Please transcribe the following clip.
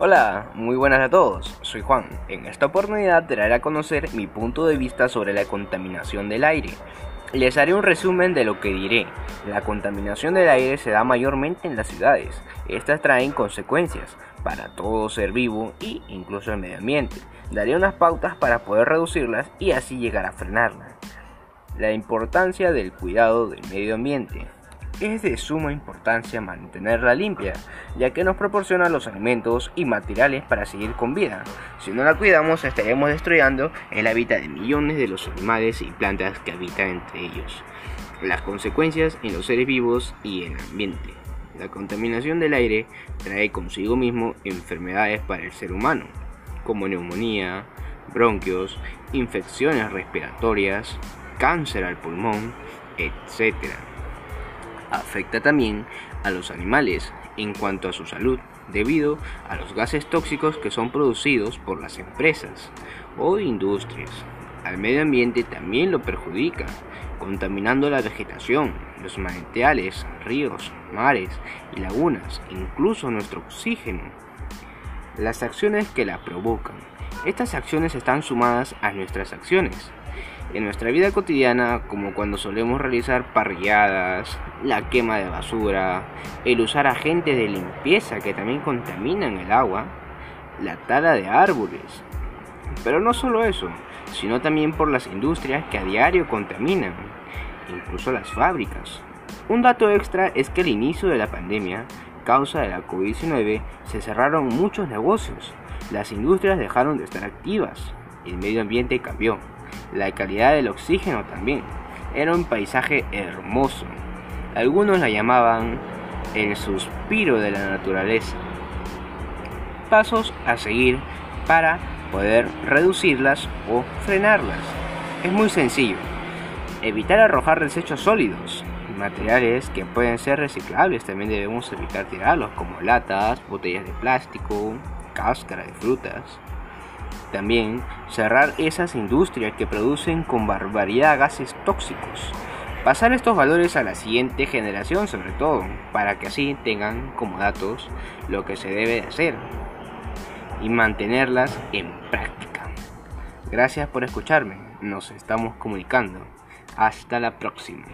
Hola, muy buenas a todos, soy Juan. En esta oportunidad traeré a conocer mi punto de vista sobre la contaminación del aire. Les haré un resumen de lo que diré. La contaminación del aire se da mayormente en las ciudades. Estas traen consecuencias para todo ser vivo e incluso el medio ambiente. Daré unas pautas para poder reducirlas y así llegar a frenarlas. La importancia del cuidado del medio ambiente. Es de suma importancia mantenerla limpia, ya que nos proporciona los alimentos y materiales para seguir con vida. Si no la cuidamos, estaremos destruyendo el hábitat de millones de los animales y plantas que habitan entre ellos. Las consecuencias en los seres vivos y en el ambiente. La contaminación del aire trae consigo mismo enfermedades para el ser humano, como neumonía, bronquios, infecciones respiratorias, cáncer al pulmón, etc afecta también a los animales en cuanto a su salud, debido a los gases tóxicos que son producidos por las empresas o industrias. Al medio ambiente también lo perjudica, contaminando la vegetación, los manantiales, ríos, mares y lagunas, incluso nuestro oxígeno. Las acciones que la provocan. Estas acciones están sumadas a nuestras acciones, en nuestra vida cotidiana, como cuando solemos realizar parrilladas, la quema de basura, el usar agentes de limpieza que también contaminan el agua, la tala de árboles. Pero no solo eso, sino también por las industrias que a diario contaminan, incluso las fábricas. Un dato extra es que al inicio de la pandemia, causa de la COVID-19, se cerraron muchos negocios, las industrias dejaron de estar activas, el medio ambiente cambió la calidad del oxígeno también. Era un paisaje hermoso. Algunos la llamaban el suspiro de la naturaleza. Pasos a seguir para poder reducirlas o frenarlas. Es muy sencillo. Evitar arrojar desechos sólidos. Materiales que pueden ser reciclables también debemos evitar tirarlos como latas, botellas de plástico, cáscara de frutas. También cerrar esas industrias que producen con barbaridad gases tóxicos. Pasar estos valores a la siguiente generación sobre todo, para que así tengan como datos lo que se debe de hacer y mantenerlas en práctica. Gracias por escucharme, nos estamos comunicando. Hasta la próxima.